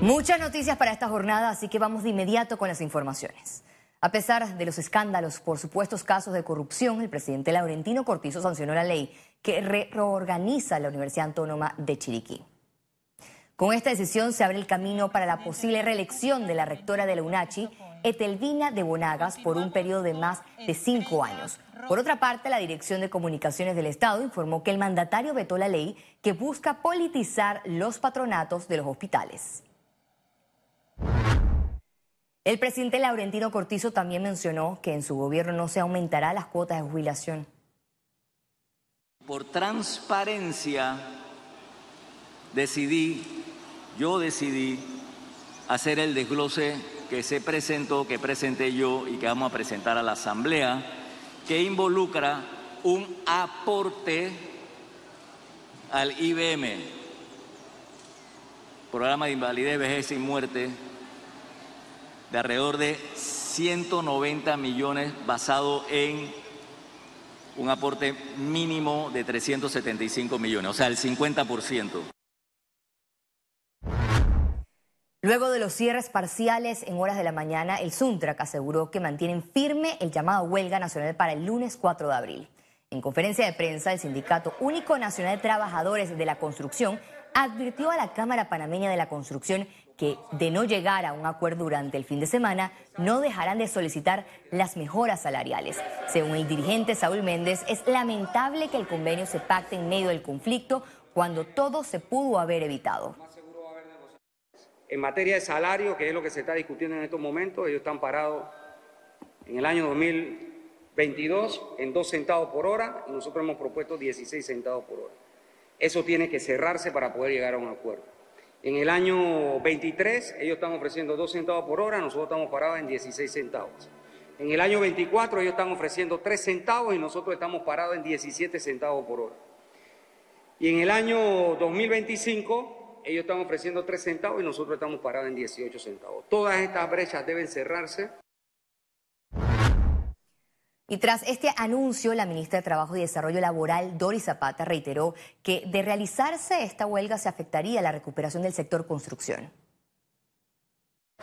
Muchas noticias para esta jornada, así que vamos de inmediato con las informaciones. A pesar de los escándalos por supuestos casos de corrupción, el presidente Laurentino Cortizo sancionó la ley que reorganiza la Universidad Autónoma de Chiriquí. Con esta decisión se abre el camino para la posible reelección de la rectora de la UNACHI, Etelvina de Bonagas, por un periodo de más de cinco años. Por otra parte, la Dirección de Comunicaciones del Estado informó que el mandatario vetó la ley que busca politizar los patronatos de los hospitales. El presidente Laurentino Cortizo también mencionó que en su gobierno no se aumentará las cuotas de jubilación. Por transparencia decidí, yo decidí hacer el desglose que se presentó, que presenté yo y que vamos a presentar a la Asamblea, que involucra un aporte al IBM, Programa de Invalidez, Vejez y Muerte, de alrededor de 190 millones basado en un aporte mínimo de 375 millones, o sea, el 50%. Luego de los cierres parciales en horas de la mañana, el Suntrac aseguró que mantienen firme el llamado huelga nacional para el lunes 4 de abril. En conferencia de prensa, el Sindicato Único Nacional de Trabajadores de la Construcción advirtió a la Cámara Panameña de la Construcción que, de no llegar a un acuerdo durante el fin de semana, no dejarán de solicitar las mejoras salariales. Según el dirigente Saúl Méndez, es lamentable que el convenio se pacte en medio del conflicto cuando todo se pudo haber evitado. En materia de salario, que es lo que se está discutiendo en estos momentos, ellos están parados en el año 2022 en 2 centavos por hora y nosotros hemos propuesto 16 centavos por hora. Eso tiene que cerrarse para poder llegar a un acuerdo. En el año 23 ellos están ofreciendo 2 centavos por hora, nosotros estamos parados en 16 centavos. En el año 24 ellos están ofreciendo 3 centavos y nosotros estamos parados en 17 centavos por hora. Y en el año 2025 ellos están ofreciendo 3 centavos y nosotros estamos parados en 18 centavos. Todas estas brechas deben cerrarse. Y tras este anuncio, la ministra de Trabajo y Desarrollo Laboral, Doris Zapata, reiteró que de realizarse esta huelga se afectaría la recuperación del sector construcción.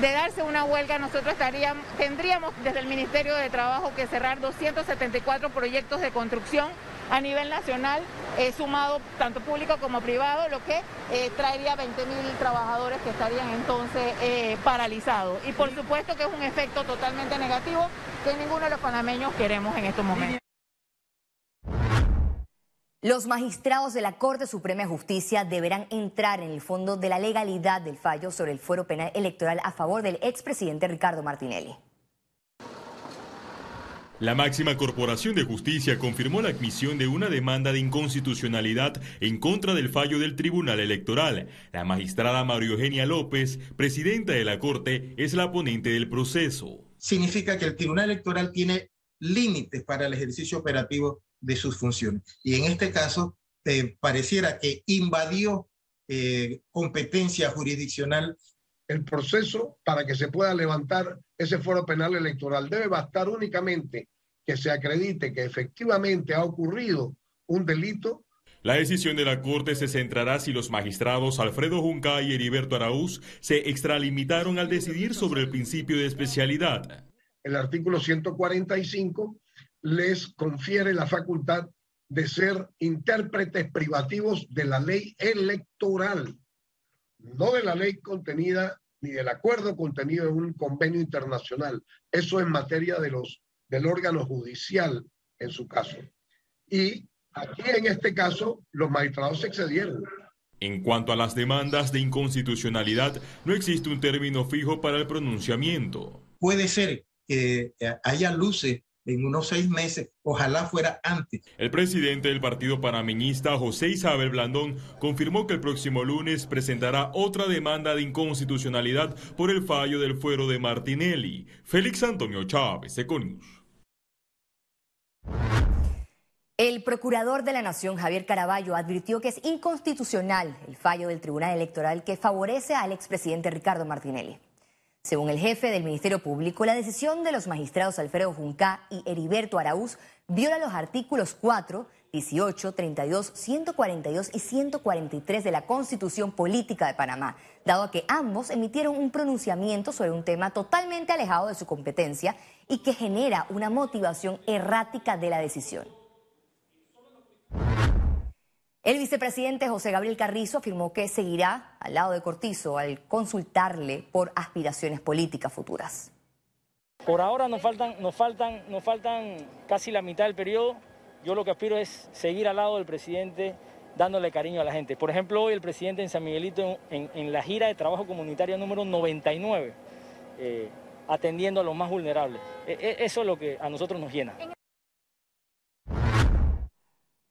De darse una huelga, nosotros estaríamos, tendríamos desde el Ministerio de Trabajo que cerrar 274 proyectos de construcción a nivel nacional, eh, sumado tanto público como privado, lo que eh, traería 20 mil trabajadores que estarían entonces eh, paralizados. Y por supuesto que es un efecto totalmente negativo que ninguno de los panameños queremos en estos momentos. Los magistrados de la Corte Suprema de Justicia deberán entrar en el fondo de la legalidad del fallo sobre el fuero penal electoral a favor del expresidente Ricardo Martinelli. La máxima corporación de justicia confirmó la admisión de una demanda de inconstitucionalidad en contra del fallo del Tribunal Electoral. La magistrada María Eugenia López, presidenta de la Corte, es la ponente del proceso. Significa que el Tribunal Electoral tiene límites para el ejercicio operativo de sus funciones. Y en este caso, pareciera que invadió eh, competencia jurisdiccional. El proceso para que se pueda levantar ese foro penal electoral debe bastar únicamente que se acredite que efectivamente ha ocurrido un delito la decisión de la Corte se centrará si los magistrados Alfredo Junca y Heriberto Araúz se extralimitaron al decidir sobre el principio de especialidad. El artículo 145 les confiere la facultad de ser intérpretes privativos de la ley electoral, no de la ley contenida ni del acuerdo contenido en un convenio internacional. Eso en materia de los, del órgano judicial en su caso. Y aquí en este caso los magistrados se excedieron. En cuanto a las demandas de inconstitucionalidad, no existe un término fijo para el pronunciamiento. Puede ser que haya luces en unos seis meses, ojalá fuera antes. El presidente del partido panameñista, José Isabel Blandón, confirmó que el próximo lunes presentará otra demanda de inconstitucionalidad por el fallo del fuero de Martinelli. Félix Antonio Chávez, Econius. El procurador de la Nación, Javier Caraballo, advirtió que es inconstitucional el fallo del Tribunal Electoral que favorece al expresidente Ricardo Martinelli. Según el jefe del Ministerio Público, la decisión de los magistrados Alfredo Junca y Heriberto Araúz viola los artículos 4 18, 32, 142 y 143 de la Constitución Política de Panamá, dado que ambos emitieron un pronunciamiento sobre un tema totalmente alejado de su competencia y que genera una motivación errática de la decisión. El vicepresidente José Gabriel Carrizo afirmó que seguirá al lado de Cortizo al consultarle por aspiraciones políticas futuras. Por ahora nos faltan, nos faltan, nos faltan casi la mitad del periodo. Yo lo que aspiro es seguir al lado del presidente dándole cariño a la gente. Por ejemplo, hoy el presidente en San Miguelito en, la gira de trabajo comunitario número 99, eh, atendiendo a los más vulnerables. E, e, eso es lo que a nosotros nos llena.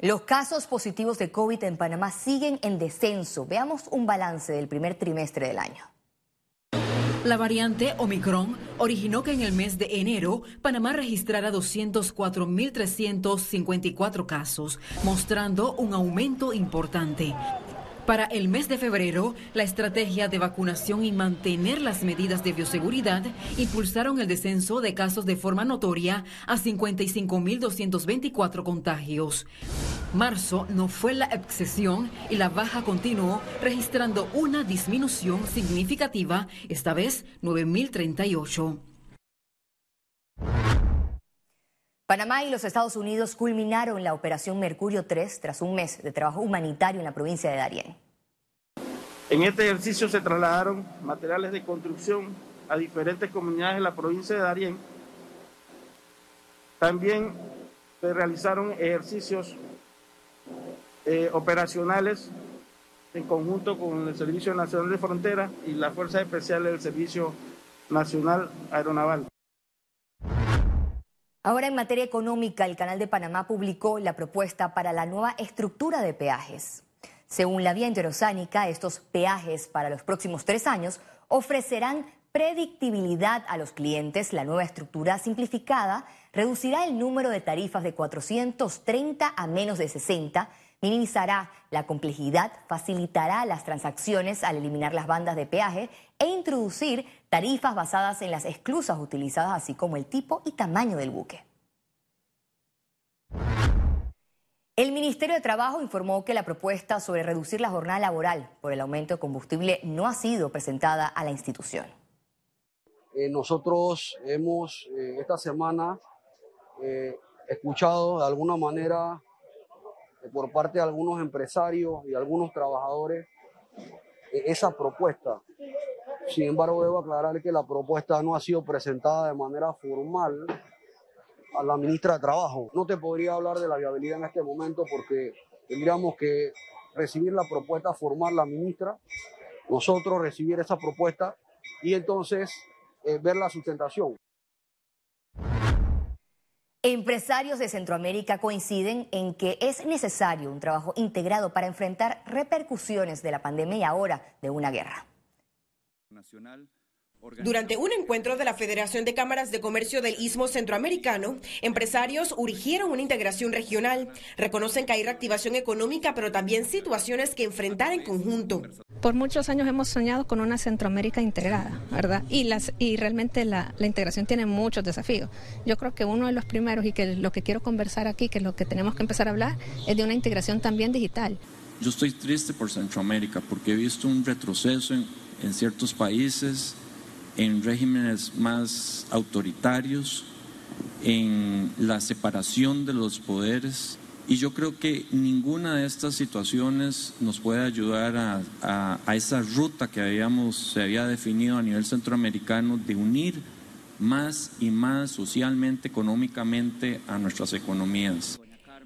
Los casos positivos de COVID en Panamá siguen en descenso. Veamos un balance del primer trimestre del año. La variante Omicron originó que en el mes de enero Panamá registrara 204.354 casos, mostrando un aumento importante. Para el mes de febrero, la estrategia de vacunación y mantener las medidas de bioseguridad impulsaron el descenso de casos de forma notoria a 55.224 contagios. Marzo no fue la excepción y la baja continuó registrando una disminución significativa, esta vez 9.038. Panamá y los Estados Unidos culminaron la operación Mercurio 3 tras un mes de trabajo humanitario en la provincia de Darién. En este ejercicio se trasladaron materiales de construcción a diferentes comunidades de la provincia de Darién. También se realizaron ejercicios eh, operacionales en conjunto con el Servicio Nacional de Frontera y las Fuerzas Especiales del Servicio Nacional Aeronaval. Ahora en materia económica, el Canal de Panamá publicó la propuesta para la nueva estructura de peajes. Según la vía interoceánica, estos peajes para los próximos tres años ofrecerán predictibilidad a los clientes. La nueva estructura simplificada reducirá el número de tarifas de 430 a menos de 60, minimizará la complejidad, facilitará las transacciones al eliminar las bandas de peaje e introducir tarifas basadas en las esclusas utilizadas, así como el tipo y tamaño del buque. El Ministerio de Trabajo informó que la propuesta sobre reducir la jornada laboral por el aumento de combustible no ha sido presentada a la institución. Eh, nosotros hemos eh, esta semana eh, escuchado de alguna manera por parte de algunos empresarios y algunos trabajadores esa propuesta. Sin embargo, debo aclarar que la propuesta no ha sido presentada de manera formal a la ministra de Trabajo. No te podría hablar de la viabilidad en este momento porque tendríamos que recibir la propuesta formal la ministra, nosotros recibir esa propuesta y entonces eh, ver la sustentación. Empresarios de Centroamérica coinciden en que es necesario un trabajo integrado para enfrentar repercusiones de la pandemia y ahora de una guerra. Durante un encuentro de la Federación de Cámaras de Comercio del Istmo Centroamericano, empresarios urgieron una integración regional. Reconocen que hay reactivación económica, pero también situaciones que enfrentar en conjunto. Por muchos años hemos soñado con una Centroamérica integrada, ¿verdad? Y, las, y realmente la, integración tiene muchos desafíos. Yo creo que uno de los primeros y que lo que quiero conversar aquí, que lo que tenemos que empezar a hablar, es de una integración también digital. Yo estoy triste por Centroamérica porque he visto un retroceso en, en ciertos países en regímenes más autoritarios, en la separación de los poderes. Y yo creo que ninguna de estas situaciones nos puede ayudar a, esa ruta que habíamos, se había definido a nivel centroamericano de unir más y más socialmente, económicamente a nuestras economías.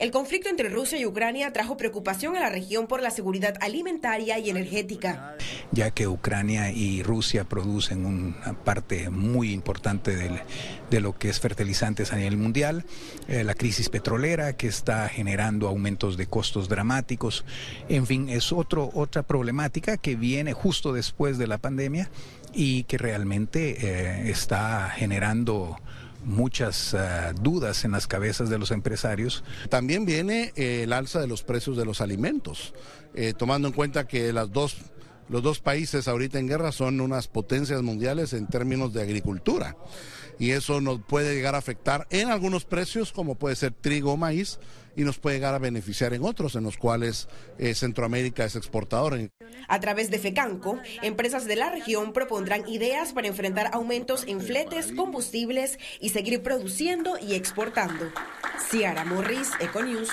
El conflicto entre Rusia y Ucrania trajo preocupación a la región por la seguridad alimentaria y energética. Ya que Ucrania y Rusia producen una parte muy importante de lo que es fertilizantes a nivel mundial, eh, la crisis petrolera que está generando aumentos de costos dramáticos, en fin, es otro, otra problemática que viene justo después de la pandemia y que realmente eh, está generando muchas eh, dudas en las cabezas de los empresarios. También viene eh, el alza de los precios de los alimentos, eh, tomando en cuenta que las dos, los dos países ahorita en guerra son unas potencias mundiales en términos de agricultura. Y eso nos puede llegar a afectar en algunos precios, como puede ser trigo o maíz, y nos puede llegar a beneficiar en otros en los cuales eh, Centroamérica es exportador. A través de FECANCO, empresas de la región propondrán ideas para enfrentar aumentos en fletes, combustibles y seguir produciendo y exportando. Ciara Morris, Econews.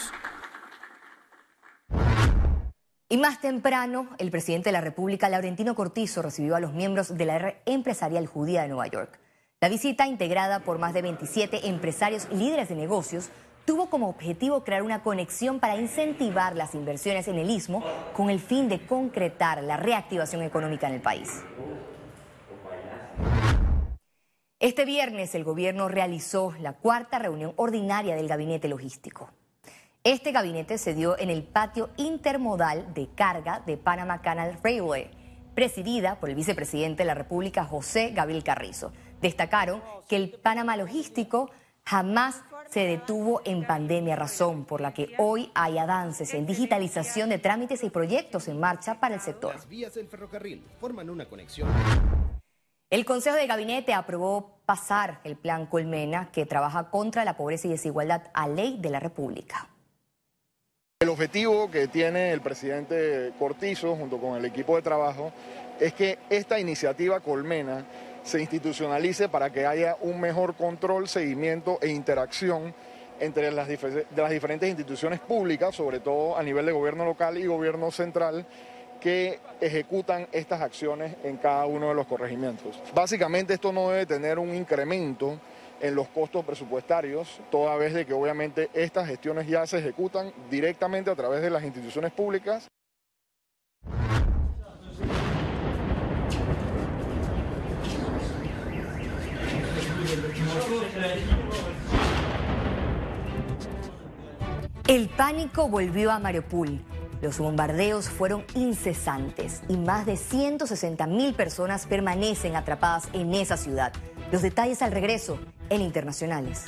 Y más temprano, el presidente de la República, Laurentino Cortizo, recibió a los miembros de la red empresarial judía de Nueva York. La visita, integrada por más de 27 empresarios y líderes de negocios, tuvo como objetivo crear una conexión para incentivar las inversiones en el istmo con el fin de concretar la reactivación económica en el país. Este viernes el gobierno realizó la cuarta reunión ordinaria del gabinete logístico. Este gabinete se dio en el patio intermodal de carga de Panama Canal Railway, presidida por el vicepresidente de la República, José Gabriel Carrizo. Destacaron que el Panamá logístico jamás se detuvo en pandemia, razón por la que hoy hay avances en digitalización de trámites y proyectos en marcha para el sector. Las vías del ferrocarril forman una conexión. El Consejo de Gabinete aprobó pasar el Plan Colmena, que trabaja contra la pobreza y desigualdad, a ley de la República. El objetivo que tiene el presidente Cortizo junto con el equipo de trabajo es que esta iniciativa Colmena se institucionalice para que haya un mejor control, seguimiento e interacción entre las, diferentes instituciones públicas, sobre todo a nivel de gobierno local y gobierno central, que ejecutan estas acciones en cada uno de los corregimientos. Básicamente esto no debe tener un incremento en los costos presupuestarios, toda vez de que obviamente estas gestiones ya se ejecutan directamente a través de las instituciones públicas. El pánico volvió a Mariupol. Los bombardeos fueron incesantes y más de 160 mil personas permanecen atrapadas en esa ciudad. Los detalles al regreso en Internacionales.